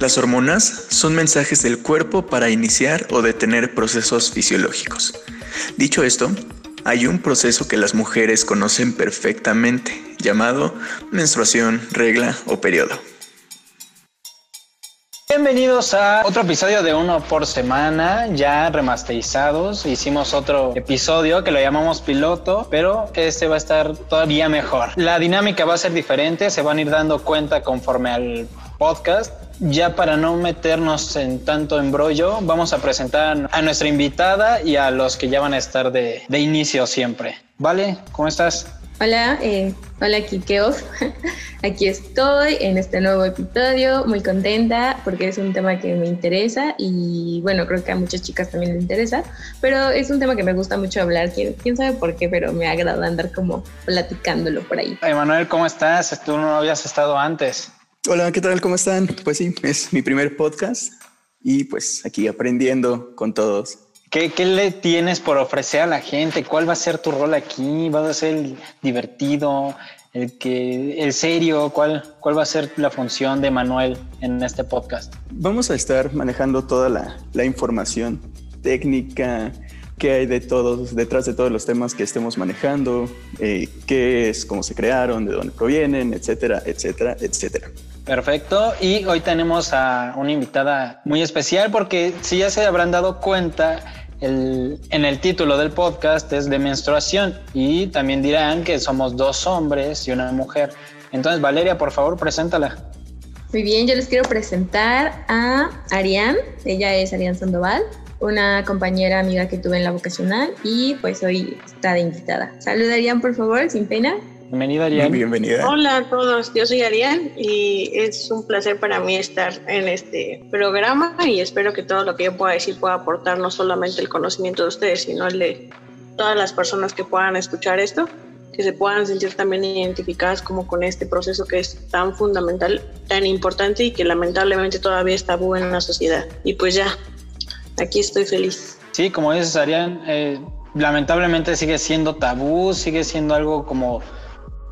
Las hormonas son mensajes del cuerpo para iniciar o detener procesos fisiológicos. Dicho esto, hay un proceso que las mujeres conocen perfectamente, llamado menstruación, regla o periodo. Bienvenidos a otro episodio de uno por semana, ya remasterizados. Hicimos otro episodio que lo llamamos piloto, pero este va a estar todavía mejor. La dinámica va a ser diferente, se van a ir dando cuenta conforme al podcast. Ya para no meternos en tanto embrollo, vamos a presentar a nuestra invitada y a los que ya van a estar de, de inicio siempre. ¿Vale? ¿Cómo estás? Hola, eh, hola Kikeo. Aquí estoy en este nuevo episodio, muy contenta porque es un tema que me interesa y bueno, creo que a muchas chicas también les interesa, pero es un tema que me gusta mucho hablar, quién, quién sabe por qué, pero me agrada andar como platicándolo por ahí. Emanuel, ¿cómo estás? Tú no habías estado antes. Hola, ¿qué tal? ¿Cómo están? Pues sí, es mi primer podcast y pues aquí aprendiendo con todos. ¿Qué, ¿Qué, le tienes por ofrecer a la gente? ¿Cuál va a ser tu rol aquí? ¿Va a ser el divertido, el que el serio? ¿Cuál, ¿Cuál va a ser la función de Manuel en este podcast? Vamos a estar manejando toda la, la información técnica que hay de todos, detrás de todos los temas que estemos manejando, eh, qué es, cómo se crearon, de dónde provienen, etcétera, etcétera, etcétera. Perfecto. Y hoy tenemos a una invitada muy especial porque si ya se habrán dado cuenta, el, en el título del podcast es de menstruación y también dirán que somos dos hombres y una mujer. Entonces, Valeria, por favor, preséntala. Muy bien, yo les quiero presentar a Arián. Ella es Arián Sandoval, una compañera amiga que tuve en la vocacional y pues hoy está de invitada. Saluda Arián, por favor, sin pena. Bienvenida, Arián. Bienvenida. Hola a todos, yo soy Arián y es un placer para mí estar en este programa y espero que todo lo que yo pueda decir pueda aportar no solamente el conocimiento de ustedes, sino el de todas las personas que puedan escuchar esto, que se puedan sentir también identificadas como con este proceso que es tan fundamental, tan importante y que lamentablemente todavía está tabú en la sociedad. Y pues ya, aquí estoy feliz. Sí, como dices, Arián, eh, lamentablemente sigue siendo tabú, sigue siendo algo como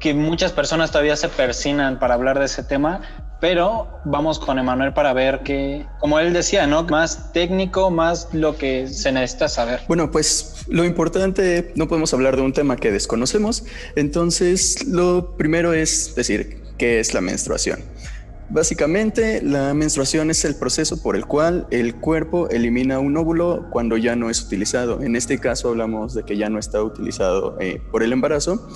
que muchas personas todavía se persinan para hablar de ese tema, pero vamos con Emanuel para ver que, como él decía, ¿no? Más técnico, más lo que se necesita saber. Bueno, pues lo importante, no podemos hablar de un tema que desconocemos, entonces lo primero es decir qué es la menstruación. Básicamente, la menstruación es el proceso por el cual el cuerpo elimina un óvulo cuando ya no es utilizado. En este caso hablamos de que ya no está utilizado eh, por el embarazo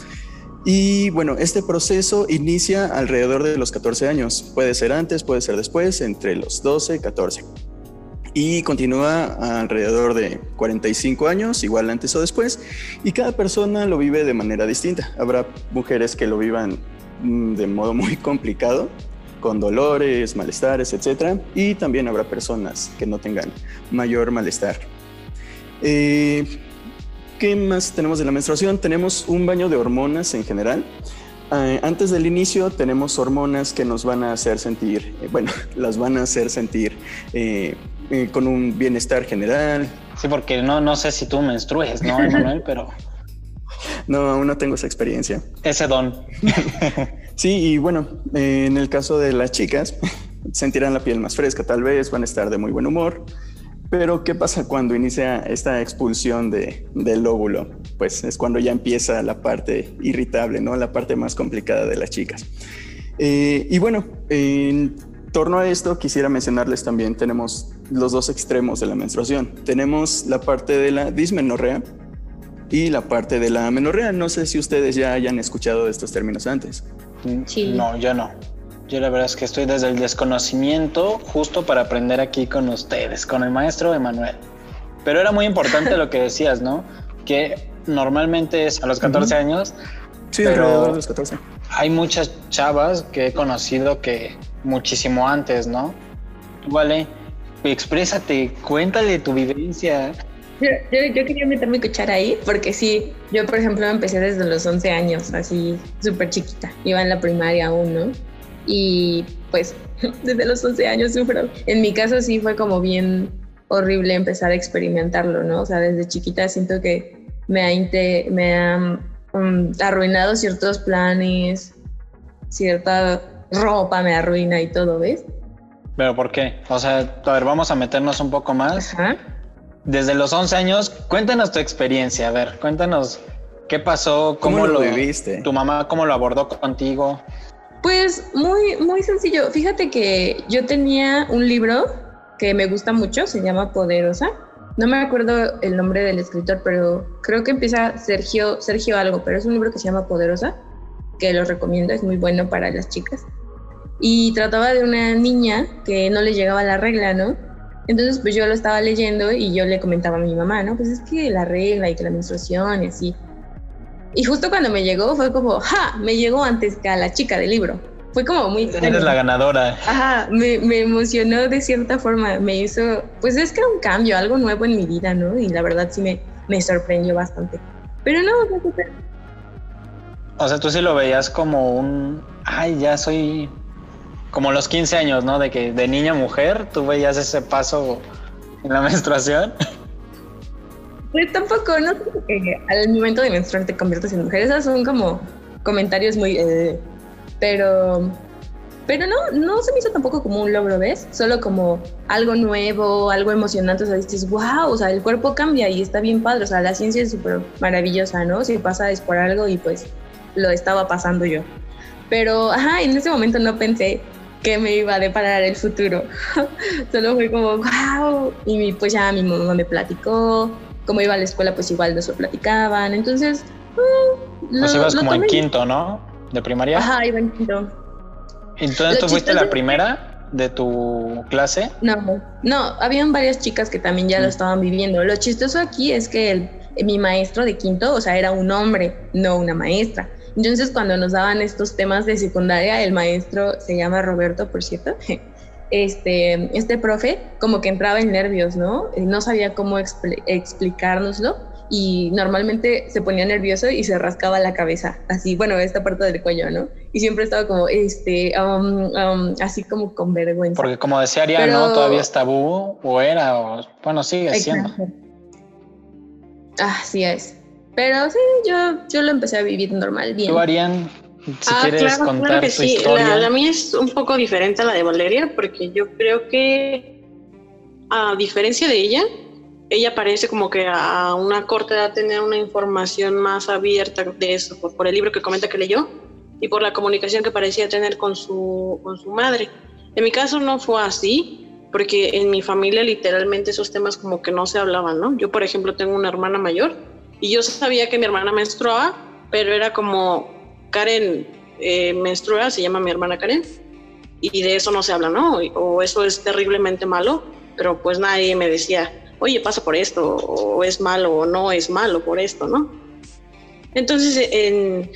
y bueno, este proceso inicia alrededor de los 14 años. Puede ser antes, puede ser después, entre los 12 y 14. Y continúa alrededor de 45 años, igual antes o después. Y cada persona lo vive de manera distinta. Habrá mujeres que lo vivan mm, de modo muy complicado, con dolores, malestares, etc. Y también habrá personas que no tengan mayor malestar. Eh, ¿Qué más tenemos de la menstruación? Tenemos un baño de hormonas en general. Uh, antes del inicio tenemos hormonas que nos van a hacer sentir, eh, bueno, las van a hacer sentir eh, eh, con un bienestar general. Sí, porque no, no sé si tú menstrues, ¿no, Emanuel? Pero... No, aún no tengo esa experiencia. Ese don. sí, y bueno, en el caso de las chicas, sentirán la piel más fresca tal vez, van a estar de muy buen humor. Pero ¿qué pasa cuando inicia esta expulsión de, del óvulo? Pues es cuando ya empieza la parte irritable, ¿no? La parte más complicada de las chicas. Eh, y bueno, en torno a esto quisiera mencionarles también, tenemos los dos extremos de la menstruación. Tenemos la parte de la dismenorrea y la parte de la menorrea. No sé si ustedes ya hayan escuchado de estos términos antes. Sí. No, yo no. Yo la verdad es que estoy desde el desconocimiento justo para aprender aquí con ustedes, con el maestro Emanuel. Pero era muy importante lo que decías, ¿no? Que normalmente es a los 14 años. Sí, alrededor de los 14. Hay muchas chavas que he conocido que muchísimo antes, ¿no? Vale, exprésate, cuéntale tu vivencia. Yo, yo, yo, quería meter mi cuchara ahí porque sí, yo por ejemplo empecé desde los 11 años, así súper chiquita. Iba en la primaria aún, ¿no? Y pues desde los 11 años sufro. En mi caso sí fue como bien horrible empezar a experimentarlo, ¿no? O sea, desde chiquita siento que me ha, me ha um, arruinado ciertos planes, cierta ropa me arruina y todo, ¿ves? ¿Pero por qué? O sea, a ver, vamos a meternos un poco más. Desde los 11 años, cuéntanos tu experiencia. A ver, cuéntanos qué pasó, cómo, lo, viviste. Tu mamá, cómo lo abordó contigo. Pues muy, muy sencillo. Fíjate que yo tenía un libro que me gusta mucho, se llama Poderosa. No me acuerdo el nombre del escritor, pero creo que empieza Sergio, Sergio algo, pero es un libro que se llama Poderosa, que lo recomiendo, es muy bueno para las chicas y trataba de una niña que no le llegaba la regla, ¿no? Entonces, pues yo lo estaba leyendo y yo le comentaba a mi mamá, ¿no? Pues es que la regla y que la menstruación y así. Y justo cuando me llegó fue como, ¡ja! Me llegó antes que a la chica del libro. Fue como muy... Eres la ganadora. Ajá, me, me, emocionó de cierta forma. Me hizo, pues es que era un cambio, algo nuevo en mi vida, ¿no? Y la verdad sí me, me sorprendió bastante. Pero no, no, no, O sea, tú sí lo veías como un, ay, ya soy como los 15 años, ¿no? De que de niña a mujer tú veías ese paso en la menstruación. Pues tampoco, no que al momento de menstruar te conviertes en mujer. Esas son como comentarios muy. Eh, pero. Pero no, no se me hizo tampoco como un logro, ¿ves? Solo como algo nuevo, algo emocionante. O sea, dices, wow, o sea, el cuerpo cambia y está bien padre. O sea, la ciencia es súper maravillosa, ¿no? Si pasa es por algo y pues lo estaba pasando yo. Pero, ajá, en ese momento no pensé que me iba a deparar el futuro. Solo fue como, wow. Y pues ya mi mamá me platicó. Como iba a la escuela, pues igual nos lo platicaban. Entonces, uh, pues ibas como en quinto, ¿no? De primaria. Ajá, iba en quinto. Entonces, ¿tú fuiste la primera de tu clase? No, no, habían varias chicas que también ya lo mm. estaban viviendo. Lo chistoso aquí es que el, mi maestro de quinto, o sea, era un hombre, no una maestra. Entonces, cuando nos daban estos temas de secundaria, el maestro se llama Roberto, por cierto. Este, este profe como que entraba en nervios, ¿no? No sabía cómo explicárnoslo y normalmente se ponía nervioso y se rascaba la cabeza, así, bueno, esta parte del cuello, ¿no? Y siempre estaba como, este, um, um, así como con vergüenza. Porque como decía Ariana, Todavía es tabú, o era, o bueno, sigue siendo. Así es. Pero sí, yo, yo lo empecé a vivir normal, bien. ¿Tú, Arián, si ah, quieres contar tu sí. Historia? La, mía es un poco diferente a la de Valeria, porque yo creo que, a diferencia de ella, ella parece como que a una corta edad tener una información más abierta de eso, por, el libro que comenta que leyó y por la comunicación que parecía tener con su, con su madre. En mi caso no fue así, porque en mi familia literalmente esos temas como que no se hablaban, ¿no? Yo, por ejemplo, tengo una hermana mayor y yo sabía que mi hermana menstruaba, pero era como, Karen eh, menstrua, se llama mi hermana Karen, y de eso no se habla, ¿no? O eso es terriblemente malo, pero pues nadie me decía, oye, pasa por esto, o es malo, o no es malo por esto, ¿no? Entonces, en,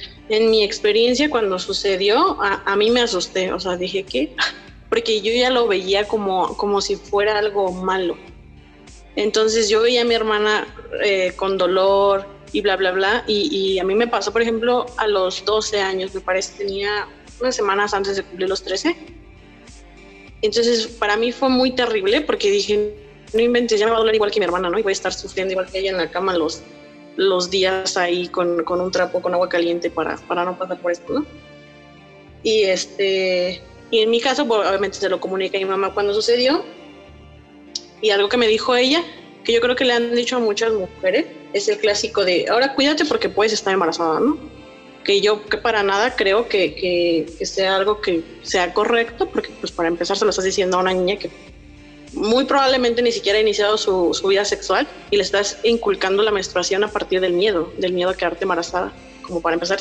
mi experiencia, cuando sucedió, a, a, mí me asusté, o sea, dije, ¿qué? Porque yo ya lo veía como, como si fuera algo malo. Entonces yo veía a mi hermana eh, con dolor y bla, bla, bla. Y, a mí me pasó, por ejemplo, a los 12 años, me parece, tenía unas semanas antes de cumplir los 13. Entonces para mí fue muy terrible porque dije, no inventes, ya me va a doler igual que mi hermana, ¿no? Y voy a estar sufriendo igual que ella en la cama los, los días ahí con, con un trapo con agua caliente para, para no pasar por esto, ¿no? Y este... Y en mi caso, pues, obviamente se lo comuniqué a mi mamá cuando sucedió y algo que me dijo ella, que yo creo que le han dicho a muchas mujeres, es el clásico de, ahora cuídate porque puedes estar embarazada, ¿no? Que yo que para nada creo que, que, sea algo que sea correcto, porque pues para empezar se lo estás diciendo a una niña que muy probablemente ni siquiera ha iniciado su, su, vida sexual y le estás inculcando la menstruación a partir del miedo, del miedo a quedarte embarazada, como para empezar,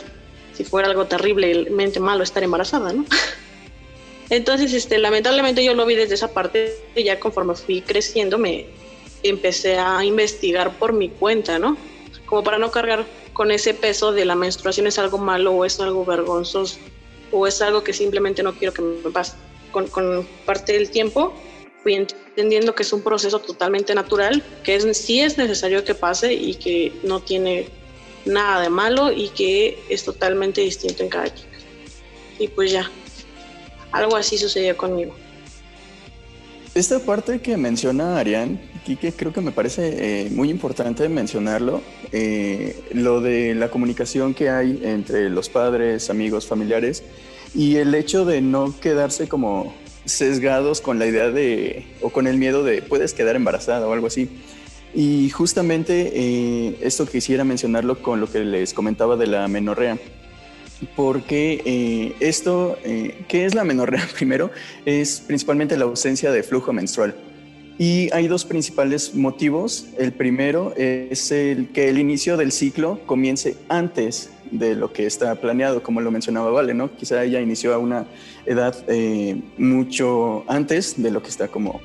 si fuera algo terriblemente malo estar embarazada, ¿no? Entonces, este, lamentablemente yo lo vi desde esa parte y ya conforme fui creciendo me empecé a investigar por mi cuenta, ¿no? Como para no cargar con ese peso de la menstruación es algo malo o es algo vergonzoso o es algo que simplemente no quiero que me pase. Con, con parte del tiempo fui entendiendo que es un proceso totalmente natural, que es, sí es necesario que pase y que no tiene nada de malo y que es totalmente distinto en cada chica. Y pues ya, algo así sucedió conmigo. Esta parte que menciona Arián, que creo que me parece eh, muy importante mencionarlo, eh, lo de la comunicación que hay entre los padres, amigos, familiares y el hecho de no quedarse como sesgados con la idea de, o con el miedo de puedes quedar embarazada o algo así. Y justamente eh, esto quisiera mencionarlo con lo que les comentaba de la menorrea porque eh, esto, eh, ¿qué es la menorrea? Primero, es principalmente la ausencia de flujo menstrual. Y hay dos principales motivos. El primero es el que el inicio del ciclo comience antes de lo que está planeado, como lo mencionaba Vale, ¿no? Quizá ella inició a una edad eh, mucho antes de lo que está como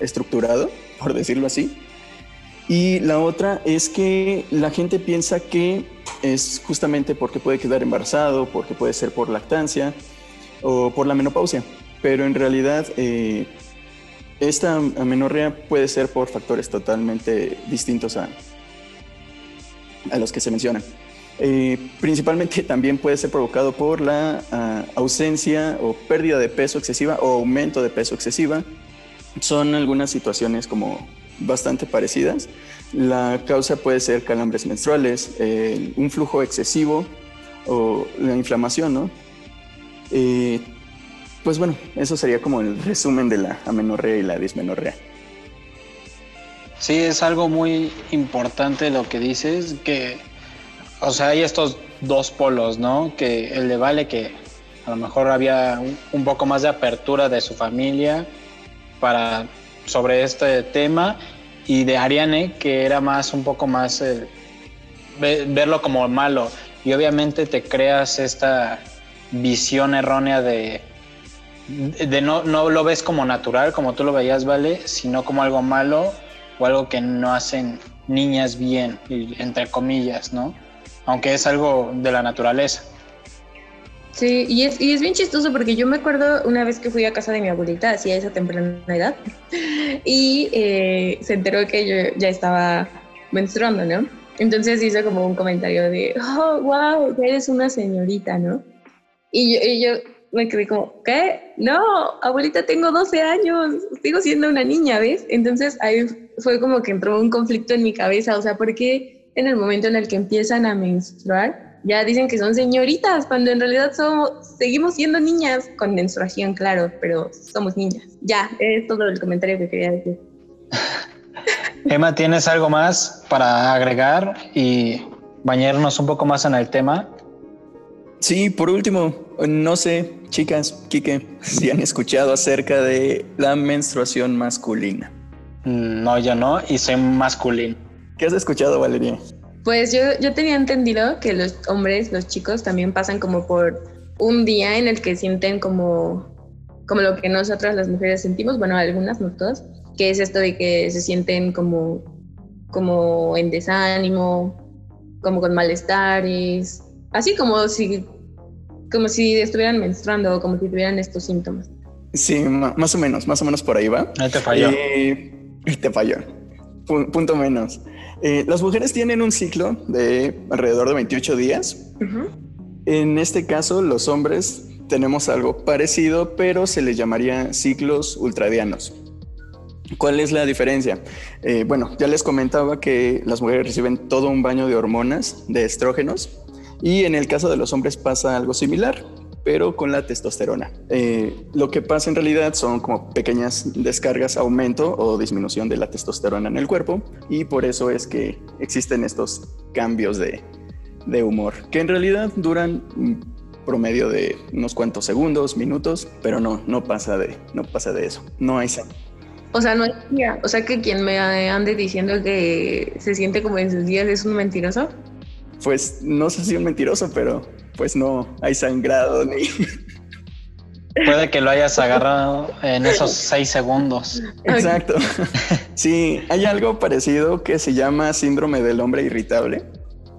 estructurado, por decirlo así. Y la otra es que la gente piensa que es justamente porque puede quedar embarazado, porque puede ser por lactancia o por la menopausia. Pero en realidad eh, esta amenorrea puede ser por factores totalmente distintos a, a los que se mencionan. Eh, principalmente también puede ser provocado por la ah, ausencia o pérdida de peso excesiva o aumento de peso excesiva. Son algunas situaciones como bastante parecidas. La causa puede ser calambres menstruales, un flujo excesivo o la inflamación, ¿no? Eh, pues bueno, eso sería como el resumen de la amenorrea y la dismenorrea. Sí, es algo muy importante lo que dices, que, o sea, hay estos dos polos, ¿no? Que el de Vale, que a lo mejor había un poco más de apertura de su familia para sobre este tema y de Ariane que era más un poco más eh, verlo como malo. Y obviamente te creas esta visión errónea de, de no, no lo ves como natural como tú lo veías vale sino como algo malo o algo que no hacen niñas bien entre comillas no aunque es algo de la naturaleza Sí, y es, y es bien chistoso porque yo me acuerdo una vez que fui a casa de mi abuelita, así a esa temprana edad, y eh, se enteró que yo ya estaba menstruando, ¿no? Entonces hizo como un comentario de, oh, wow, eres una señorita, ¿no? Y yo, y yo me quedé como, ¿qué? No, abuelita, tengo 12 años, sigo siendo una niña, ¿ves? Entonces ahí fue como que entró un conflicto en mi cabeza, o sea, ¿por qué en el momento en el que empiezan a menstruar? Ya dicen que son señoritas, cuando en realidad somos, seguimos siendo niñas, con menstruación, claro, pero somos niñas. Ya, es todo el comentario que quería decir. Emma, ¿tienes algo más para agregar y bañarnos un poco más en el tema? Sí, por último, no sé, chicas, Kike, si han escuchado acerca de la menstruación masculina. No, yo no, y soy masculino. ¿Qué has escuchado, Valeria? Pues yo, yo tenía entendido que los hombres, los chicos, también pasan como por un día en el que sienten como, como lo que nosotras las mujeres sentimos, bueno, algunas, no todas, que es esto de que se sienten como, como en desánimo, como con malestares, así como si, como si estuvieran menstruando o como si tuvieran estos síntomas. Sí, más o menos, más o menos por ahí va. Ahí te falló. Eh, te falló. punto menos. Eh, las mujeres tienen un ciclo de alrededor de 28 días. En este caso, los hombres tenemos algo parecido, pero se les llamaría ciclos ultradianos. ¿Cuál es la diferencia? Eh, bueno, ya les comentaba que las mujeres reciben todo un baño de hormonas, de estrógenos, y en el caso de los hombres pasa algo similar pero con la testosterona. Eh, lo que pasa en realidad son como pequeñas descargas, aumento o disminución de la testosterona en el cuerpo y por eso es que existen estos cambios de, de humor, que en realidad duran promedio de unos cuantos segundos, minutos, pero no, no pasa de, no pasa de eso. No hay O sea, no hay día. O sea, que quien me ande diciendo que se siente como en sus días es un mentiroso. Pues no sé si un mentiroso, pero pues no hay sangrado ni... Puede que lo hayas agarrado en esos seis segundos. Exacto. Sí, hay algo parecido que se llama síndrome del hombre irritable.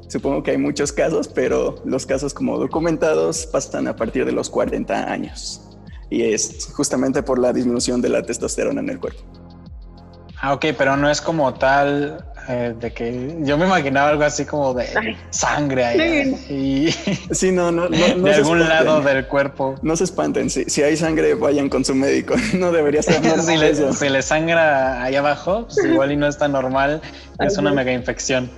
Supongo que hay muchos casos, pero los casos como documentados pasan a partir de los 40 años. Y es justamente por la disminución de la testosterona en el cuerpo. Ah, ok, pero no es como tal eh, de que yo me imaginaba algo así como de sangre ahí. Y sí, no, no, no, de algún lado del cuerpo. No se espanten, si, si hay sangre, vayan con su médico. No debería ser si, le, si le sangra ahí abajo, pues igual y no está normal, es una mega infección.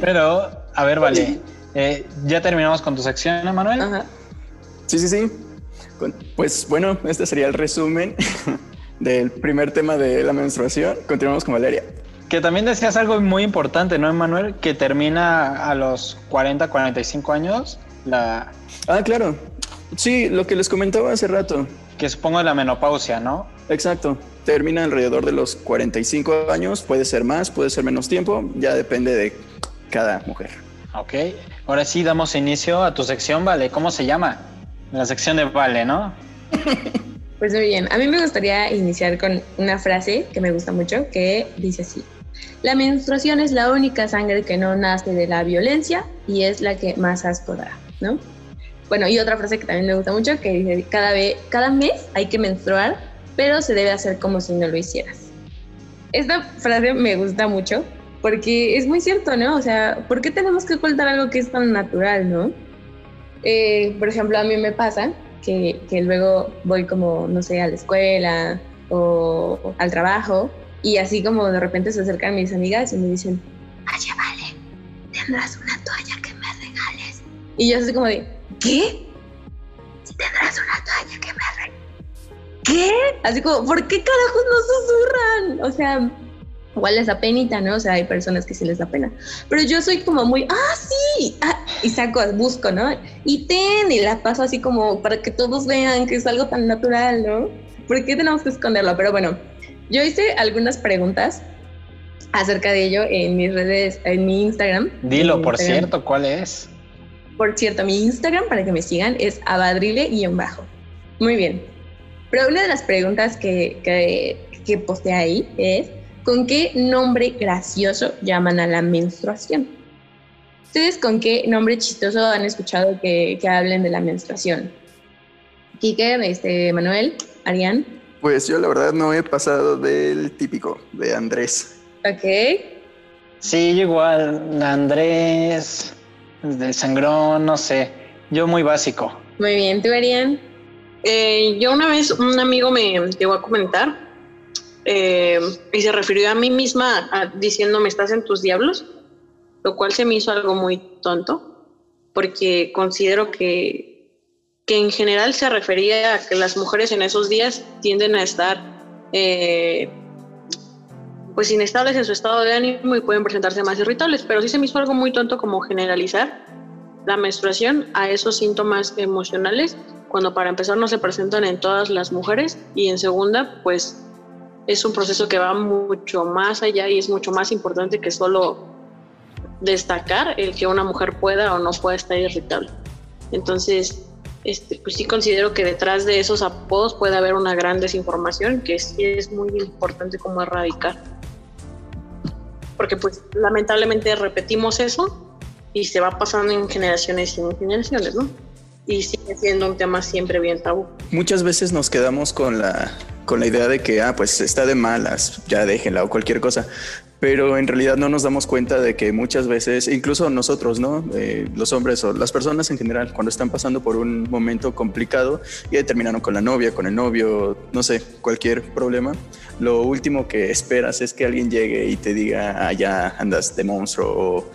Pero, a ver, vale. Eh, ya terminamos con tu sección, Manuel. Sí, sí, sí. Pues bueno, este sería el resumen del primer tema de la menstruación. Continuamos con Valeria. Que también decías algo muy importante, ¿no, Emanuel? Que termina a los 40, 45 años la... Ah, claro. Sí, lo que les comentaba hace rato. Que supongo la menopausia, ¿no? Exacto. Termina alrededor de los 45 años, puede ser más, puede ser menos tiempo, ya depende de cada mujer. Ok, ahora sí damos inicio a tu sección, Vale. ¿Cómo se llama? La sección de Vale, ¿no? Pues muy bien, a mí me gustaría iniciar con una frase que me gusta mucho, que dice así. La menstruación es la única sangre que no nace de la violencia y es la que más asco da, ¿no? Bueno, y otra frase que también me gusta mucho, que dice, cada, vez, cada mes hay que menstruar, pero se debe hacer como si no lo hicieras. Esta frase me gusta mucho porque es muy cierto, ¿no? O sea, ¿por qué tenemos que ocultar algo que es tan natural, ¿no? Eh, por ejemplo, a mí me pasa que, que, luego voy como, no sé, a la escuela o al trabajo y así como de repente se acercan mis amigas y me dicen, oye, vale, tendrás una toalla que me regales. Y yo así como de, ¿qué? Tendrás una toalla que me regales. ¿Qué? Así como, ¿por qué carajos no susurran? O sea, igual les da penita, ¿no? O sea, hay personas que sí les da pena. Pero yo soy como muy, ah, sí, ah, y saco, busco, ¿no? Y ten, y la paso así como para que todos vean que es algo tan natural, ¿no? ¿Por qué tenemos que esconderlo? Pero bueno, yo hice algunas preguntas acerca de ello en mis redes, en mi Instagram. Dilo, por cierto, ¿cuál es? Por cierto, mi Instagram, para que me sigan, es abadrile-bajo. Muy bien. Pero una de las preguntas que, que, que posté ahí es, ¿con qué nombre gracioso llaman a la menstruación? ¿Ustedes con qué nombre chistoso han escuchado que, que hablen de la menstruación? Kike, este, Manuel, Arián. Pues yo la verdad no he pasado del típico de Andrés. Ok. Sí, igual, Andrés, del sangrón, no sé. Yo muy básico. Muy bien, ¿tú, Arián? Eh, yo una vez un amigo me llegó a comentar eh, y se refirió a mí misma a, diciéndome estás en tus diablos, lo cual se me hizo algo muy tonto, porque considero que que en general se refería a que las mujeres en esos días tienden a estar eh, pues inestables en su estado de ánimo y pueden presentarse más irritables, pero sí se me hizo algo muy tonto como generalizar la menstruación a esos síntomas emocionales cuando para empezar no se presentan en todas las mujeres y en segunda pues es un proceso que va mucho más allá y es mucho más importante que solo destacar el que una mujer pueda o no pueda estar irritable. Entonces, este, pues sí considero que detrás de esos apodos puede haber una gran desinformación que sí es muy importante como erradicar. Porque pues lamentablemente repetimos eso y se va pasando en generaciones y en generaciones, ¿no? Y sigue siendo un tema siempre bien tabú. Muchas veces nos quedamos con la, con la idea de que, ah, pues está de malas, ya déjenla o cualquier cosa pero en realidad no nos damos cuenta de que muchas veces, incluso nosotros, ¿no? Eh, los hombres o las personas en general, cuando están pasando por un momento complicado y terminaron con la novia, con el novio, no sé, cualquier problema, lo último que esperas es que alguien llegue y te diga, ah, andas de monstruo o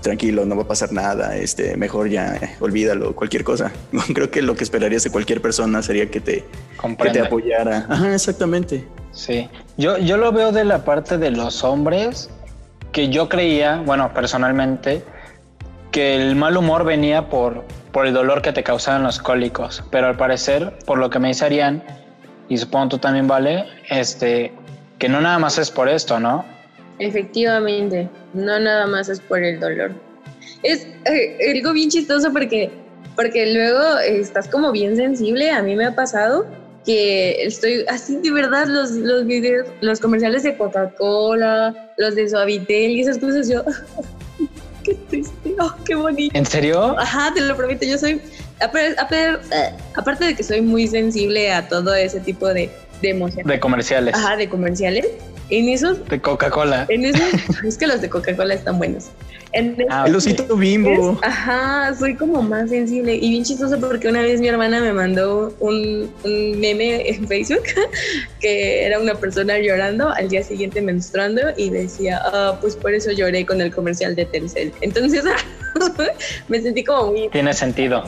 tranquilo, no va a pasar nada, este, mejor ya eh, olvídalo, cualquier cosa. Creo que lo que esperarías de cualquier persona sería que te, que te apoyara. Ajá, exactamente. Sí, yo, yo lo veo de la parte de los hombres, que yo creía, bueno, personalmente, que el mal humor venía por, por el dolor que te causaban los cólicos, pero al parecer, por lo que me dice y supongo tú también, Vale, este, que no nada más es por esto, ¿no? Efectivamente, no nada más es por el dolor. Es eh, algo bien chistoso porque, porque luego estás como bien sensible, a mí me ha pasado que estoy así de verdad los, los videos, los comerciales de Coca-Cola, los de Suavitel y esas cosas, yo, qué triste, oh, qué bonito. ¿En serio? Ajá, te lo prometo, yo soy, aparte de que soy muy sensible a todo ese tipo de, de emociones. De comerciales. Ajá, de comerciales. En esos... De Coca-Cola. En esos... es que los de Coca-Cola están buenos. En ah, el osito bimbo. ajá, soy como más sensible. Y bien chistoso porque una vez mi hermana me mandó un, un, meme en Facebook que era una persona llorando, al día siguiente menstruando y decía, ah, pues por eso lloré con el comercial de Telcel. Entonces me sentí como muy... Tiene sentido.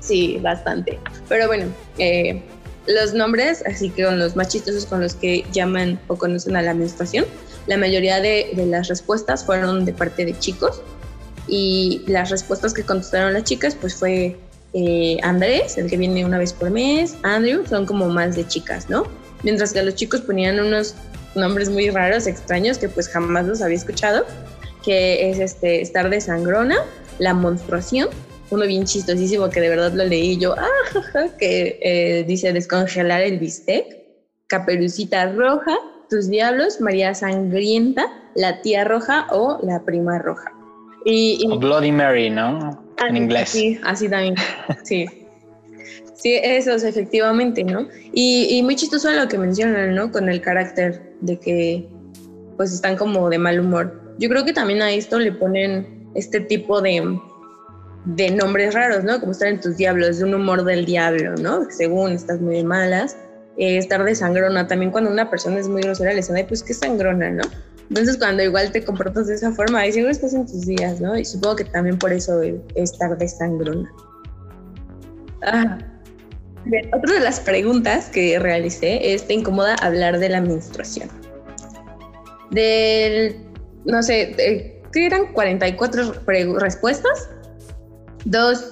Sí, bastante. Pero bueno, eh, los nombres, así que son los más chistosos con los que llaman o conocen a la menstruación, la mayoría de, las respuestas fueron de parte de chicos y las respuestas que contestaron las chicas pues fue eh, Andrés, el que viene una vez por mes, Andrew, son como más de chicas, ¿no? Mientras que los chicos ponían unos nombres muy raros, extraños, que pues jamás los había escuchado, que es este, estar de sangrona, la menstruación, uno bien chistosísimo que de verdad lo leí yo, ah, que eh, dice descongelar el bistec, caperucita roja, tus diablos, María Sangrienta, la tía roja o la prima roja. Y, Bloody Mary, ¿no? Ah, en inglés. Sí, así también, sí. Sí, esos efectivamente, ¿no? Y, y, muy chistoso lo que mencionan, ¿no? Con el carácter de que pues están como de mal humor. Yo creo que también a esto le ponen este tipo de, de nombres raros, ¿no? Como estar en tus diablos, de un humor del diablo, ¿no? Según estás muy malas. Eh, estar de sangrona, también cuando una persona es muy grosera le dicen, ay, pues qué sangrona, ¿no? Entonces cuando igual te comportas de esa forma, ahí seguro estás en tus días, ¿no? Y supongo que también por eso estar de sangrona. Ah. otra de las preguntas que realicé es, ¿te incomoda hablar de la menstruación? Del, no sé, ¿qué eran 44 respuestas? Dos,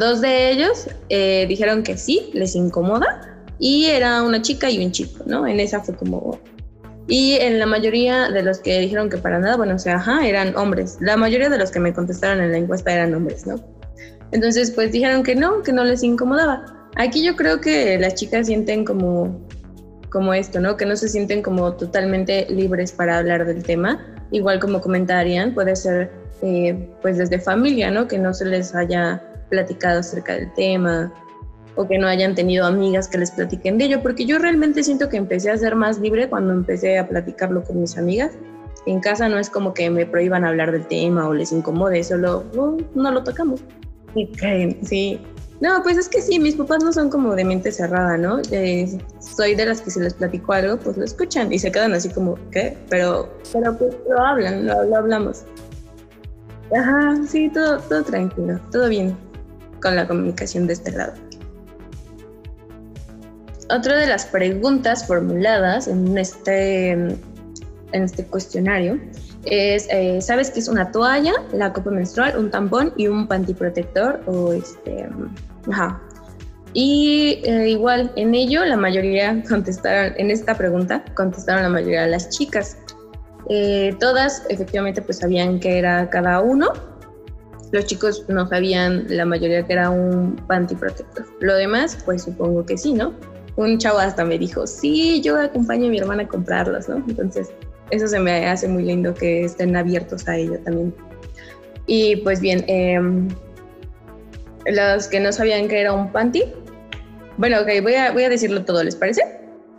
dos de ellos eh, dijeron que sí, les incomoda, y era una chica y un chico, ¿no? En esa fue como y en la mayoría de los que dijeron que para nada, bueno, o sea, ajá, eran hombres. La mayoría de los que me contestaron en la encuesta eran hombres, ¿no? Entonces, pues dijeron que no, que no les incomodaba. Aquí yo creo que las chicas sienten como, como esto, ¿no? Que no se sienten como totalmente libres para hablar del tema. Igual como comentarían, puede ser eh, pues desde familia, ¿no? Que no se les haya platicado acerca del tema o que no hayan tenido amigas que les platiquen de ello, porque yo realmente siento que empecé a ser más libre cuando empecé a platicarlo con mis amigas. En casa no es como que me prohíban hablar del tema o les incomode, solo no lo tocamos. Sí. No, pues es que sí, mis papás no son como de mente cerrada, ¿no? Soy de las que si les platico algo, pues lo escuchan y se quedan así como, ¿qué? Pero, pero pues lo hablan, lo hablamos. Ajá, sí, todo, todo tranquilo, todo bien con la comunicación de este lado. Otra de las preguntas formuladas en este, en este cuestionario es, eh, ¿sabes qué es una toalla, la copa menstrual, un tampón y un pantiprotector? O este, ajá. Y eh, igual, en ello la mayoría contestaron, en esta pregunta contestaron la mayoría de las chicas. Eh, todas efectivamente pues sabían que era cada uno. Los chicos no sabían la mayoría que era un pantiprotector. Lo demás pues supongo que sí, ¿no? un chavo hasta me dijo, sí, yo acompaño a mi hermana a comprarlos, ¿no? Entonces, eso se me hace muy lindo que estén abiertos a ello también. Y pues bien, em, los que no sabían que era un panty, bueno, ok, voy a, voy a decirlo todo, ¿les parece?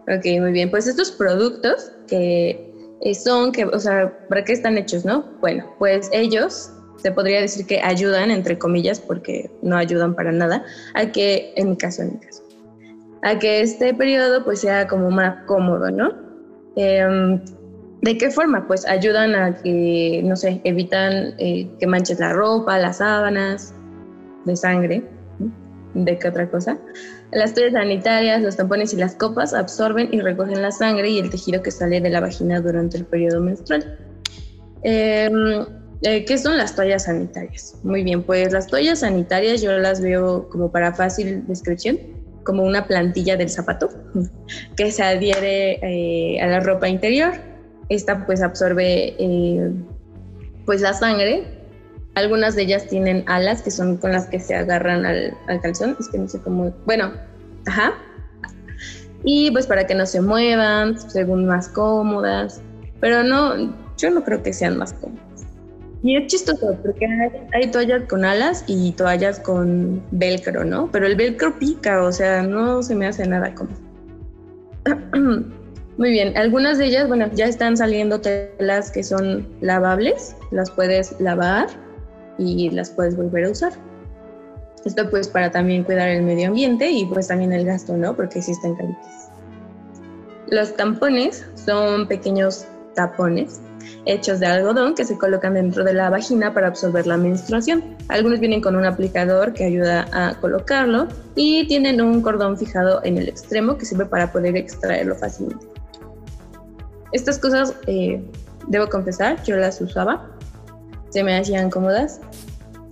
Ok, muy bien, pues estos productos que son, que, o sea, ¿para qué están hechos, no? Bueno, pues ellos se podría decir que ayudan, entre comillas, porque no ayudan para nada, a que, en mi caso, en mi caso, a que este periodo pues sea como más cómodo, ¿no? Em, ¿De qué forma? Pues ayudan a que, no sé, evitan eh, que manches la ropa, las sábanas de sangre, ¿de qué otra cosa? Las toallas sanitarias, los tampones y las copas absorben y recogen la sangre y el tejido que sale de la vagina durante el periodo menstrual. Em, eh, ¿Qué son las toallas sanitarias? Muy bien, pues las toallas sanitarias yo las veo como para fácil descripción como una plantilla del zapato que se adhiere eh, a la ropa interior. Esta pues absorbe eh, pues la sangre. Algunas de ellas tienen alas que son con las que se agarran al, calzón. Es que no sé cómo. Bueno, ajá. Y pues para que no se muevan, según más cómodas. Pero no, yo no creo que sean más cómodas. Y es chistoso porque hay, toallas con alas y toallas con velcro, ¿no? Pero el velcro pica, o sea, no se me hace nada como. Muy bien, algunas de ellas, bueno, ya están saliendo telas que son lavables, las puedes lavar y las puedes volver a usar. Esto pues para también cuidar el medio ambiente y pues también el gasto, ¿no? Porque existen están Los tampones son pequeños tapones hechos de algodón que se colocan dentro de la vagina para absorber la menstruación. Algunos vienen con un aplicador que ayuda a colocarlo y tienen un cordón fijado en el extremo que sirve para poder extraerlo fácilmente. Estas cosas, eh, debo confesar, yo las usaba, se me hacían cómodas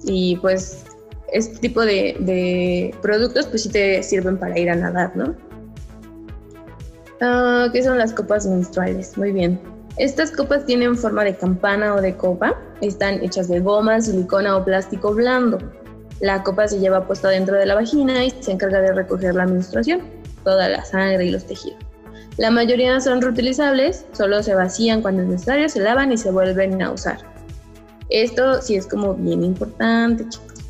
y pues este tipo de, productos pues sí te sirven para ir a nadar, ¿no? Ah, ¿Qué son las copas menstruales? Muy bien. Estas copas tienen forma de campana o de copa. Están hechas de goma, silicona o plástico blando. La copa se lleva puesta dentro de la vagina y se encarga de recoger la menstruación, toda la sangre y los tejidos. La mayoría son reutilizables, solo se vacían cuando es necesario, se lavan y se vuelven a usar. Esto sí es como bien importante, chicos,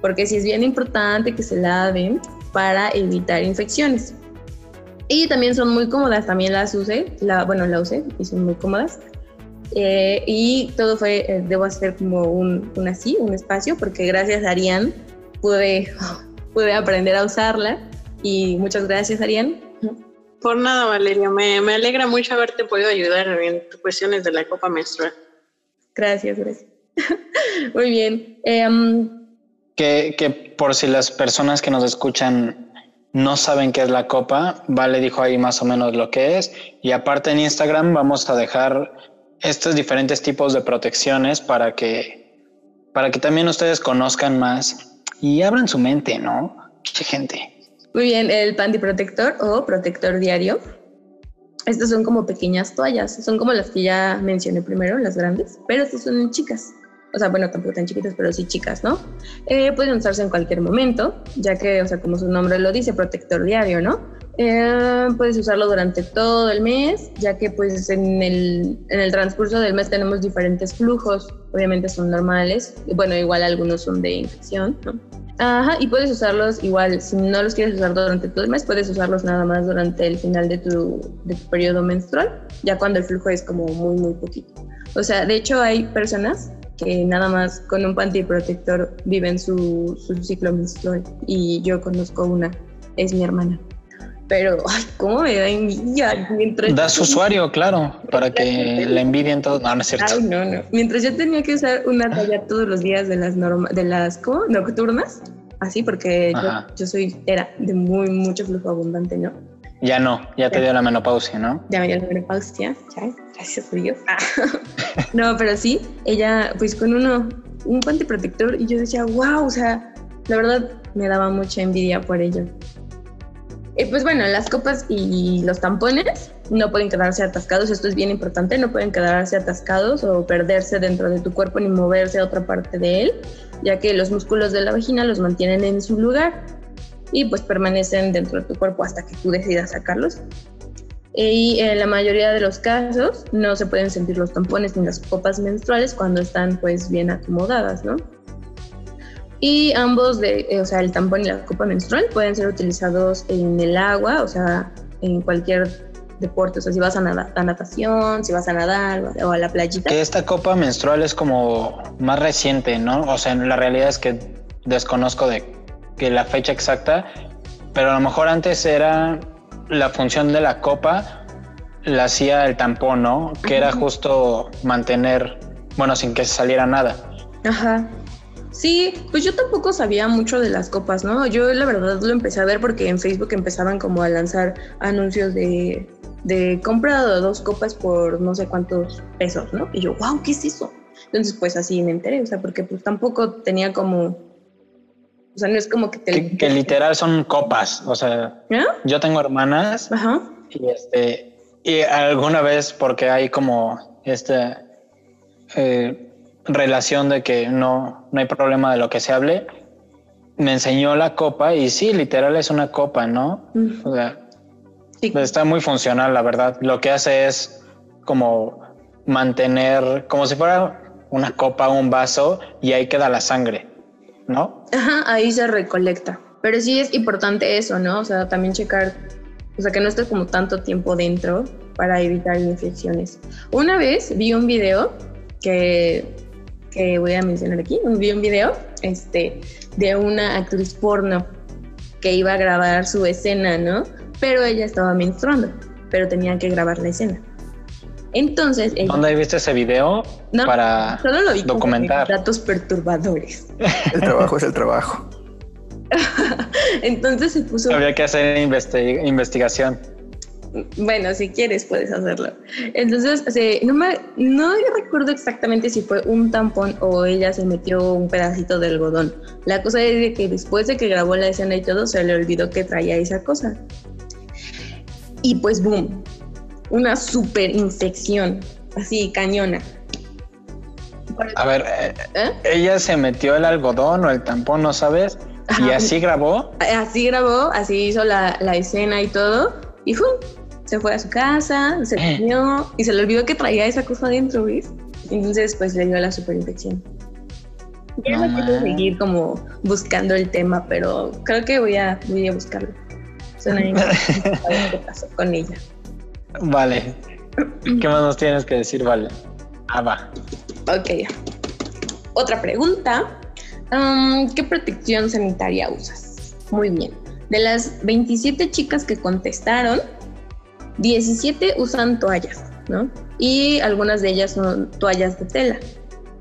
porque sí es bien importante que se laven para evitar infecciones. Y también son muy cómodas, también las usé, bueno, la usé y son muy cómodas. Eh, y todo fue, eh, debo hacer como un, un, así, un espacio, porque gracias a Arián pude, pude aprender a usarla. Y muchas gracias, Arián. Por nada, Valeria. Me, me alegra mucho haberte podido ayudar en cuestiones de la copa menstrual. Gracias, gracias. Muy bien. Eh, que, que por si las personas que nos escuchan no saben qué es la copa, Vale dijo ahí más o menos lo que es. Y aparte en Instagram vamos a dejar estos diferentes tipos de protecciones para que, para que también ustedes conozcan más y abran su mente, ¿no? Qué gente. Muy bien, el panty protector o protector diario. Estas son como pequeñas toallas, son como las que ya mencioné primero, las grandes, pero estas son chicas o sea, bueno, tampoco tan chiquitas, pero sí chicas, ¿no? Eh, pueden usarse en cualquier momento, ya que, o sea, como su nombre lo dice, protector diario, ¿no? Eh, puedes usarlo durante todo el mes, ya que pues en el, en el transcurso del mes tenemos diferentes flujos, obviamente son normales, bueno, igual algunos son de infección, ¿no? Ajá, y puedes usarlos igual, si no los quieres usar durante todo el mes, puedes usarlos nada más durante el final de tu, de tu periodo menstrual, ya cuando el flujo es como muy, muy poquito. O sea, de hecho hay personas que nada más con un panty protector viven su, su ciclo menstrual y yo conozco una, es mi hermana. Pero, ay, ¿cómo me da envidia? Mientras da su usuario, claro, para que la envidien todo. No, no es cierto. Ay, no, no. Mientras yo tenía que usar una talla todos los días de las norma, de las ¿cómo? nocturnas, así, porque yo, yo, soy, era de muy, mucho flujo abundante, ¿no? Ya no, ya te dio la menopausia, ¿no? Ya me dio la menopausia, ya, gracias a Dios. Ah. no, pero sí, ella, pues con uno, un puente protector, y yo decía, wow, o sea, la verdad me daba mucha envidia por ello. Y pues bueno, las copas y los tampones no pueden quedarse atascados, esto es bien importante, no pueden quedarse atascados o perderse dentro de tu cuerpo ni moverse a otra parte de él, ya que los músculos de la vagina los mantienen en su lugar y pues permanecen dentro de tu cuerpo hasta que tú decidas sacarlos. Y en la mayoría de los casos no se pueden sentir los tampones ni las copas menstruales cuando están pues bien acomodadas, ¿no? Y ambos, de, o sea, el tampón y la copa menstrual pueden ser utilizados en el agua, o sea, en cualquier deporte, o sea, si vas a, a natación, si vas a nadar o a la playita. Que esta copa menstrual es como más reciente, ¿no? O sea, la realidad es que desconozco de que la fecha exacta, pero a lo mejor antes era la función de la copa, la hacía el tampón, ¿no? Que era justo mantener, bueno, sin que saliera nada. Ajá. Sí, pues yo tampoco sabía mucho de las copas, ¿no? Yo la verdad lo empecé a ver porque en Facebook empezaban como a lanzar anuncios de, de compra dos copas por no sé cuántos pesos, ¿no? Y yo, wow, ¿qué es eso? Entonces, pues así me enteré, o sea, porque pues tampoco tenía como o sea, no es como que te... Que, literal son copas. O sea, yo tengo hermanas Ajá. y este... Y alguna vez, porque hay como esta eh, relación de que no, no hay problema de lo que se hable, me enseñó la copa y sí, literal es una copa, ¿no? O sea, está muy funcional, la verdad. Lo que hace es como mantener, como si fuera una copa, un vaso, y ahí queda la sangre. ¿no? Ajá, ahí se recolecta. Pero sí es importante eso, ¿no? O sea, también checar, o sea, que no estés como tanto tiempo dentro para evitar infecciones. Una vez vi un video que, que voy a mencionar aquí, vi un video este, de una actriz porno que iba a grabar su escena, ¿no? Pero ella estaba menstruando, pero tenía que grabar la escena. Entonces, ella- ¿Dónde viste ese video? No, para solo lo vi como documentar. datos perturbadores. El trabajo es el trabajo. Entonces se puso Había que hacer investi- investigación. Bueno, si quieres puedes hacerlo. Entonces, no, me, no recuerdo exactamente si fue un tampón o ella se metió un pedacito de algodón. La cosa es de que después de que grabó la escena y todo, se le olvidó que traía esa cosa. Y pues, boom, una super infección, así cañona. A ver, eh, ella se metió el algodón o el tampón, ¿no sabes? Y así grabó. Así grabó, así hizo la, la escena y todo, y ¡fum! Se fue a su casa, se Eh. comió y se le olvidó que traía esa cosa adentro, ¿ves? Entonces, pues le dio la superinfección. Ya No no quiero seguir como buscando el tema, pero creo que voy a, voy a buscarlo. Suena qué pasó con ella. Vale. ¿Qué más nos tienes que decir, Vale? Ah, va. Ok. Otra pregunta. Um, ¿Qué protección sanitaria usas? Muy bien. De las 27 chicas que contestaron, 17 usan toallas, ¿no? Y algunas de ellas son toallas de tela.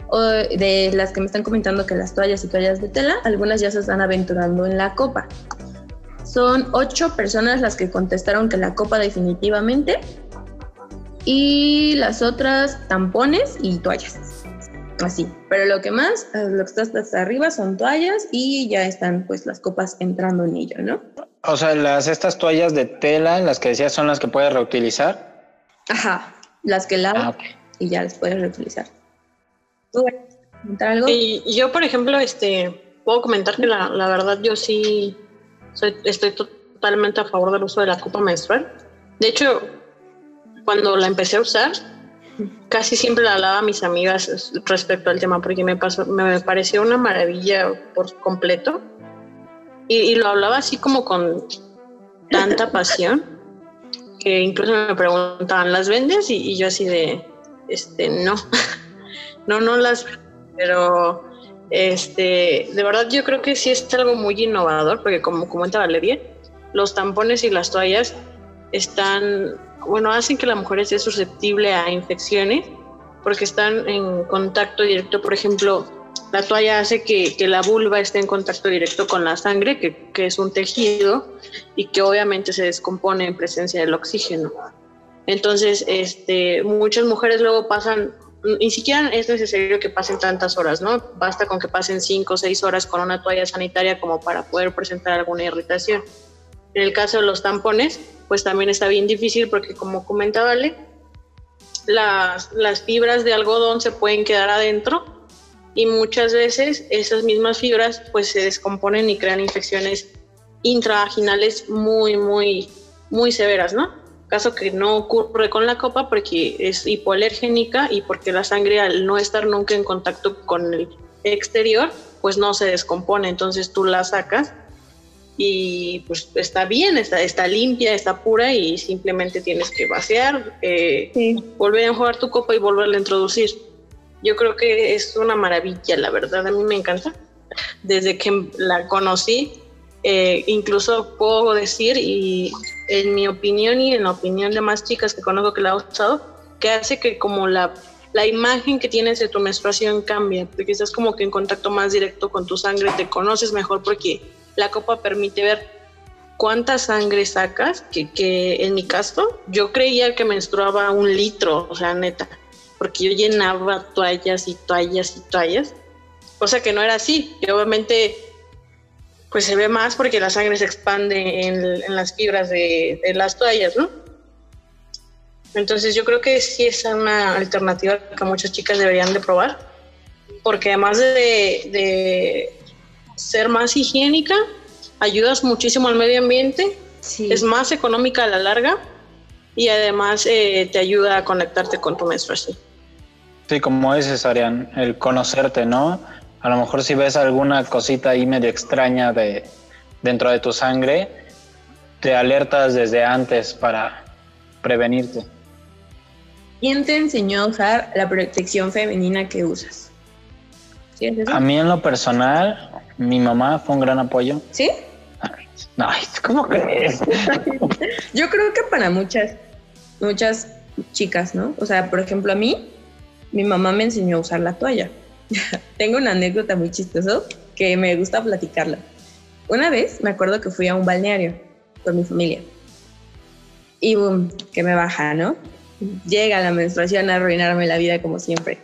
O de las que me están comentando que las toallas y toallas de tela, algunas ya se están aventurando en la copa. Son ocho personas las que contestaron que la copa definitivamente. Y las otras tampones y toallas. Así. Pero lo que más, lo que está hasta arriba son toallas y ya están pues las copas entrando en ello, ¿no? O sea, las estas toallas de tela, las que decías, son las que puedes reutilizar. Ajá. Las que lavas Ah, y ya las puedes reutilizar. ¿Tú vas a comentar algo? Y yo, por ejemplo, este, puedo comentar que la, la verdad yo sí soy, estoy totalmente a favor del uso de la copa menstrual. De hecho, cuando la empecé a usar, casi siempre la hablaba a mis amigas respecto al tema porque me, pasó, me pareció una maravilla por completo. Y, y lo hablaba así como con tanta pasión que incluso me preguntaban, ¿las vendes? Y, yo así de, este, no, no, no las pero este, de verdad yo creo que sí es algo muy innovador, porque como comenta Valeria, los tampones y las toallas están, bueno, hacen que la mujer esté susceptible a infecciones, porque están en contacto directo, por ejemplo, la toalla hace que, que la vulva esté en contacto directo con la sangre, que, que es un tejido, y que obviamente se descompone en presencia del oxígeno. Entonces, este, muchas mujeres luego pasan ni siquiera es necesario que pasen tantas horas, ¿no? Basta con que pasen cinco o seis horas con una toalla sanitaria como para poder presentar alguna irritación. En el caso de los tampones, pues también está bien difícil porque como comentaba Ale, las, las fibras de algodón se pueden quedar adentro y muchas veces esas mismas fibras pues se descomponen y crean infecciones intravaginales muy, muy, muy severas, ¿no? Caso que no ocurre con la copa porque es hipoalergénica y porque la sangre al no estar nunca en contacto con el exterior, pues no se descompone. Entonces tú la sacas y pues está bien, está, está limpia, está pura y simplemente tienes que vaciar, eh, Sí. volver a enjuagar tu copa y volverla a introducir. Yo creo que es una maravilla, la verdad, a mí me encanta. Desde que la conocí, eh, incluso puedo decir, y en mi opinión y en la opinión de más chicas que conozco que la han usado, que hace que como la, la imagen que tienes de tu menstruación cambie, porque estás como que en contacto más directo con tu sangre, te conoces mejor porque la copa permite ver cuánta sangre sacas, que, que en mi caso yo creía que menstruaba un litro, o sea, neta, porque yo llenaba toallas y toallas y toallas, cosa que no era así, y obviamente pues se ve más porque la sangre se expande en, en las fibras de, de, las toallas, ¿no? Entonces yo creo que sí es una alternativa que muchas chicas deberían de probar, porque además de, de ser más higiénica, ayudas muchísimo al medio ambiente, Sí. es más económica a la larga y además eh, te ayuda a conectarte con tu menstruación. Sí, como dices, Arián, el conocerte, ¿no? A lo mejor si ves alguna cosita ahí medio extraña de, dentro de tu sangre, te alertas desde antes para prevenirte. ¿Quién te enseñó a usar la protección femenina que usas? ¿Sí es eso? A mí en lo personal, mi mamá fue un gran apoyo. ¿Sí? Ay, ¿cómo crees? Yo creo que para muchas, muchas chicas, ¿no? O sea, por ejemplo, a mí, mi mamá me enseñó a usar la toalla. Tengo una anécdota muy chistosa que me gusta platicarla. Una vez me acuerdo que fui a un balneario con mi familia y boom, que me baja, ¿no? Llega la menstruación a arruinarme la vida como siempre.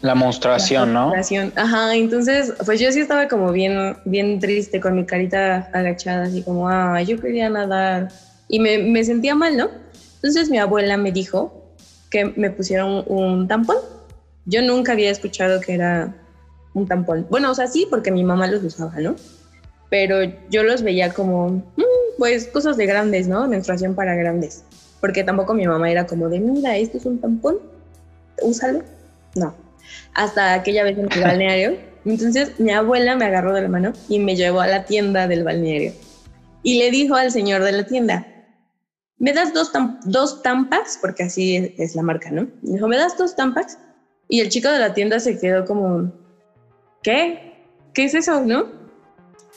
La menstruación, ¿no? Ajá, entonces, pues yo sí estaba como bien, bien triste con mi carita agachada, así como, ah, yo quería nadar. Y me, me sentía mal, ¿no? Entonces mi abuela me dijo que me pusieron un tampón. Yo nunca había escuchado que era un tampón. Bueno, o sea, sí, porque mi mamá los usaba, ¿no? Pero yo los veía como, mm, pues, cosas de grandes, ¿no? Menstruación para grandes. Porque tampoco mi mamá era como de, mira, esto es un tampón, úsalo. No. Hasta aquella vez en el balneario. Entonces mi abuela me agarró de la mano y me llevó a la tienda del balneario. Y le dijo al señor de la tienda, me das dos, dos tampas, porque así es, la marca, ¿no? Me dijo, me das dos tampas. Y el chico de la tienda se quedó como, ¿qué? ¿Qué es eso, no?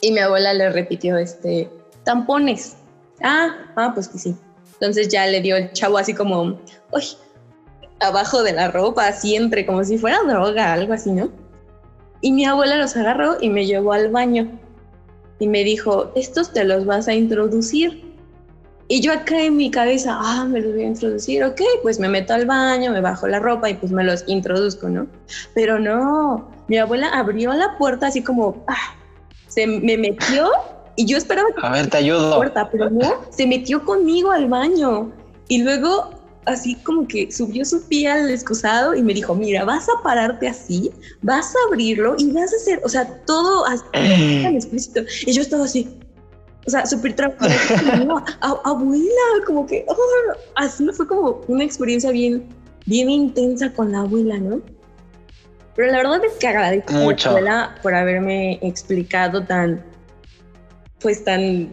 Y mi abuela le repitió, este, tampones. Ah, ah, pues que sí. Entonces ya le dio el chavo así como, uy, abajo de la ropa, siempre, como si fuera droga, algo así, ¿no? Y mi abuela los agarró y me llevó al baño y me dijo, estos te los vas a introducir. Y yo acá en mi cabeza, ah, me los voy a introducir, ok, pues me meto al baño, me bajo la ropa y pues me los introduzco, ¿no? Pero no, mi abuela abrió la puerta así como, ah, se me metió y yo esperaba que... A ver, te ayudo. La puerta, pero no, se metió conmigo al baño. Y luego así como que subió su pie al excusado y me dijo, mira, vas a pararte así, vas a abrirlo y vas a hacer, o sea, todo así, tan explícito. Y yo estaba así, o sea, súper tranquila. abuela, como que, oh, así fue como una experiencia bien, bien intensa con la abuela, ¿no? Pero la verdad es que agradezco a la abuela por haberme explicado tan, pues tan...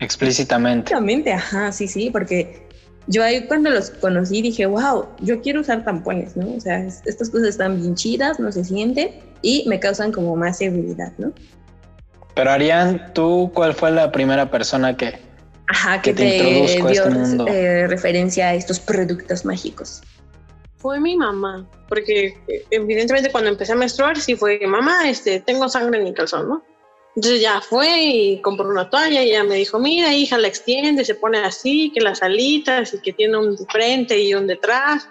Explícitamente. Explícitamente, ajá, sí, sí, porque yo ahí cuando los conocí dije, wow, yo quiero usar tampones, ¿no? O sea, estas cosas están bien chidas, no se sienten y me causan como más seguridad, ¿no? Pero Arián, ¿tú cuál fue la primera persona que, Ajá, que, te, dio este mundo? Eh, referencia a estos productos mágicos? Fue mi mamá, porque eh, evidentemente cuando empecé a menstruar sí fue mamá, este, tengo sangre en mi calzón, ¿no? Entonces ya fue y compró una toalla y ya me dijo, mira hija, la extiende, se pone así, que las alitas y que tiene un frente y un detrás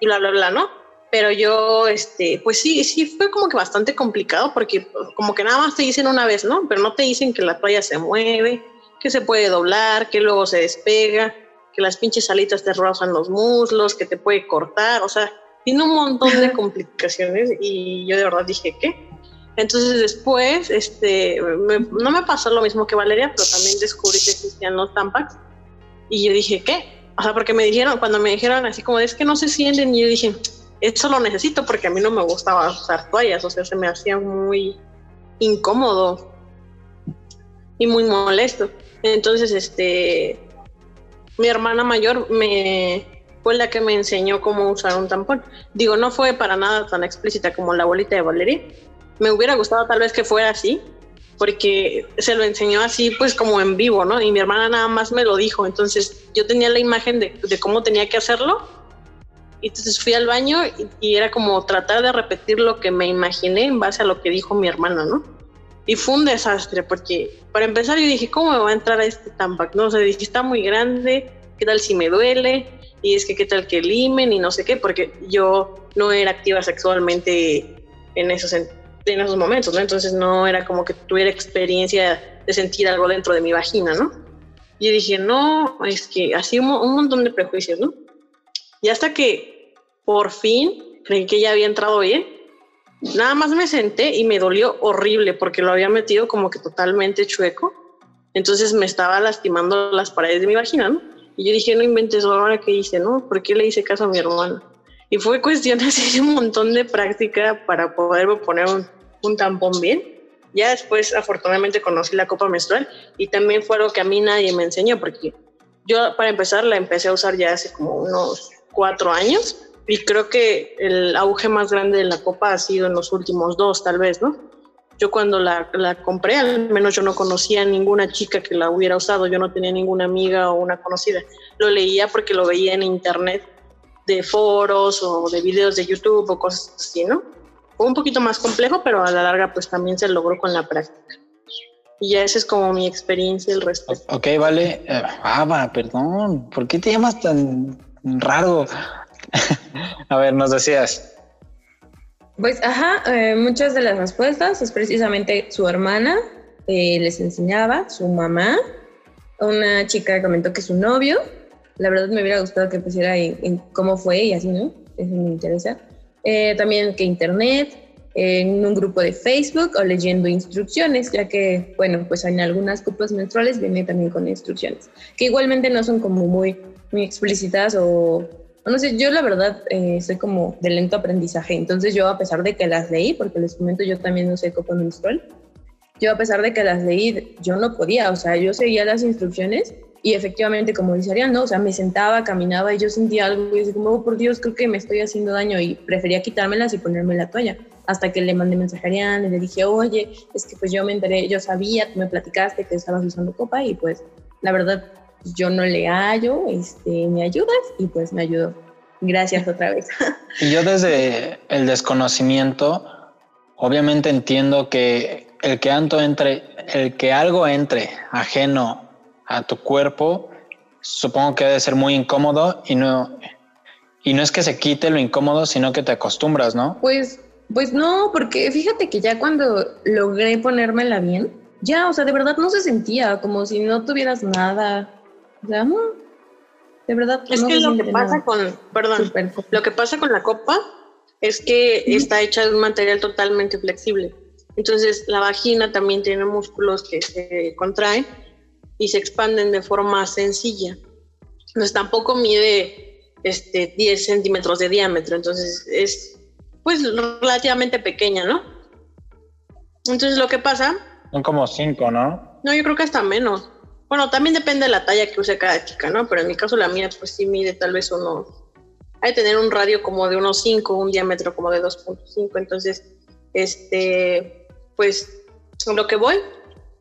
y bla, bla, bla, ¿no? Pero yo, este, pues sí, sí fue como que bastante complicado porque como que nada más te dicen una vez, ¿no? Pero no te dicen que la toalla se mueve, que se puede doblar, que luego se despega, que las pinches alitas te rozan los muslos, que te puede cortar, o sea, tiene un montón de complicaciones y yo de verdad dije, ¿qué? Entonces después, este, no me pasó lo mismo que Valeria, pero también descubrí que existían los Tampax. Y yo dije, ¿qué? O sea, porque me dijeron, cuando me dijeron así como, es que no se sienten, y yo dije, eso lo necesito porque a mí no me gustaba usar toallas, o sea, se me hacía muy incómodo y muy molesto. Entonces, este, mi hermana mayor me fue la que me enseñó cómo usar un tampón. Digo, no fue para nada tan explícita como la bolita de Valeria, me hubiera gustado tal vez que fuera así, porque se lo enseñó así, pues como en vivo, ¿no? Y mi hermana nada más me lo dijo, entonces yo tenía la imagen de, cómo tenía que hacerlo, y entonces fui al baño y, era como tratar de repetir lo que me imaginé en base a lo que dijo mi hermana, ¿no? Y fue un desastre, porque para empezar yo dije, ¿cómo me va a entrar a este Tampac? No o sé, sea, dije, está muy grande, ¿qué tal si me duele? Y es que qué tal que limen y no sé qué, porque yo no era activa sexualmente en esos sentidos en esos momentos, ¿no? Entonces no era como que tuviera experiencia de sentir algo dentro de mi vagina, ¿no? Y dije, no, es que así un, un montón de prejuicios, ¿no? Y hasta que por fin creí que ya había entrado bien, nada más me senté y me dolió horrible porque lo había metido como que totalmente chueco. Entonces me estaba lastimando las paredes de mi vagina, ¿no? Y yo dije, no inventes ahora que hice, ¿no? ¿Por qué le hice caso a mi hermano? Y fue cuestión de un montón de práctica para poder poner un, tampón bien. Ya después, afortunadamente, conocí la copa menstrual y también fue algo que a mí nadie me enseñó, porque yo, para empezar, la empecé a usar ya hace como unos cuatro años y creo que el auge más grande de la copa ha sido en los últimos dos, tal vez, ¿no? Yo cuando la, la, compré, al menos yo no conocía a ninguna chica que la hubiera usado, yo no tenía ninguna amiga o una conocida. Lo leía porque lo veía en internet de foros o de videos de YouTube o cosas así, ¿no? Fue un poquito más complejo, pero a la larga pues también se logró con la práctica. Y ya esa es como mi experiencia al respecto. Ok, vale. Eh, ah, perdón. ¿Por qué te llamas tan raro? a ver, nos decías. Pues, ajá, eh, muchas de las respuestas es precisamente su hermana eh, les enseñaba, su mamá, una chica comentó que su novio, la verdad me hubiera gustado que pusiera en, cómo fue y así, ¿no? Eso me interesa. también que internet, en un grupo de Facebook o leyendo instrucciones, ya que, bueno, pues en algunas copas menstruales viene también con instrucciones, que igualmente no son como muy, muy explícitas o, no sé, yo la verdad eh, soy como de lento aprendizaje, entonces yo a pesar de que las leí, porque les comento yo también no sé copa menstrual, yo a pesar de que las leí, yo no podía, o sea, yo seguía las instrucciones y efectivamente, como dice Arián, ¿no? O sea, me sentaba, caminaba y yo sentía algo y decía como, oh, por Dios, creo que me estoy haciendo daño y prefería quitármelas y ponerme la toalla hasta que le mandé mensaje a Ariane y le dije, oye, es que pues yo me enteré, yo sabía, tú me platicaste que estabas usando copa y pues la verdad yo no le hallo, este, me ayudas y pues me ayudó. Gracias otra vez. Y yo desde el desconocimiento, obviamente entiendo que el que entre, el que algo entre ajeno a tu cuerpo, supongo que debe ser muy incómodo y no, y no es que se quite lo incómodo, sino que te acostumbras, ¿no? Pues pues no, porque fíjate que ya cuando logré ponérmela bien, ya, o sea, de verdad no se sentía como si no tuvieras nada. O sea, no, de verdad. Es que lo que pasa con, perdón, lo que pasa con la copa es que está hecha de un material totalmente flexible. Entonces, la vagina también tiene músculos que se contraen y se expanden de forma sencilla. Entonces, tampoco mide este, 10 centímetros de diámetro. Entonces, es pues relativamente pequeña, ¿no? Entonces lo que pasa... Son como cinco, ¿no? No, yo creo que hasta menos. Bueno, también depende de la talla que use cada chica, ¿no? Pero en mi caso la mía pues sí mide tal vez unos... Hay que tener un radio como de unos 5, un diámetro como de 2.5. Entonces, este, pues lo que voy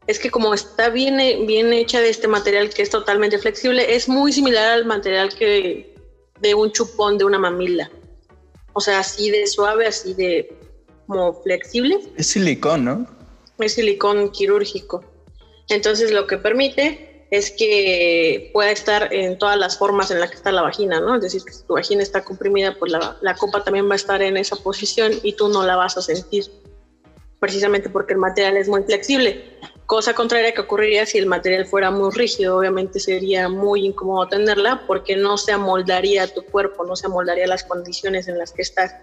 es que como está bien, bien hecha de este material que es totalmente flexible, es muy similar al material que de un chupón de una mamila o sea, así de suave, así de como flexible. Es silicón, ¿no? Es silicón quirúrgico. Entonces lo que permite es que pueda estar en todas las formas en las que está la vagina, ¿no? Es decir, que si tu vagina está comprimida, pues la, la copa también va a estar en esa posición y tú no la vas a sentir, precisamente porque el material es muy flexible. Cosa contraria que ocurriría si el material fuera muy rígido, obviamente sería muy incómodo tenerla porque no se amoldaría a tu cuerpo, no se amoldaría a las condiciones en las que estás.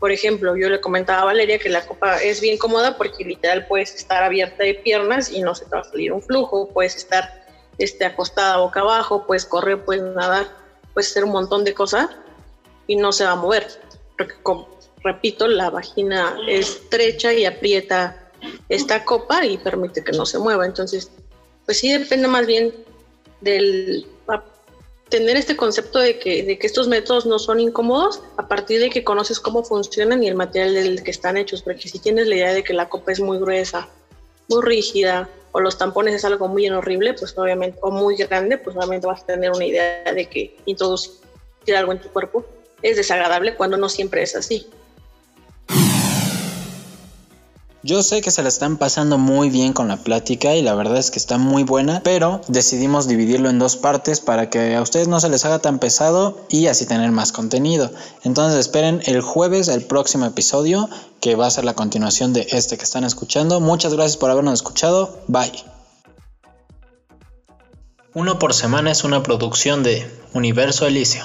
Por ejemplo, yo le comentaba a Valeria que la copa es bien cómoda porque literal puedes estar abierta de piernas y no se te va a salir un flujo, puedes estar este, acostada boca abajo, puedes correr, puedes nadar, puedes hacer un montón de cosas y no se va a mover. Repito, la vagina es estrecha y aprieta esta copa y permite que no se mueva. Entonces, pues sí depende más bien del tener este concepto de que, de que estos métodos no son incómodos a partir de que conoces cómo funcionan y el material del que están hechos, porque si tienes la idea de que la copa es muy gruesa, muy rígida, o los tampones es algo muy horrible, pues obviamente, o muy grande, pues obviamente vas a tener una idea de que introducir algo en tu cuerpo es desagradable cuando no siempre es así. Yo sé que se la están pasando muy bien con la plática y la verdad es que está muy buena, pero decidimos dividirlo en dos partes para que a ustedes no se les haga tan pesado y así tener más contenido. Entonces esperen el jueves el próximo episodio que va a ser la continuación de este que están escuchando. Muchas gracias por habernos escuchado. Bye. Uno por semana es una producción de Universo Elicio.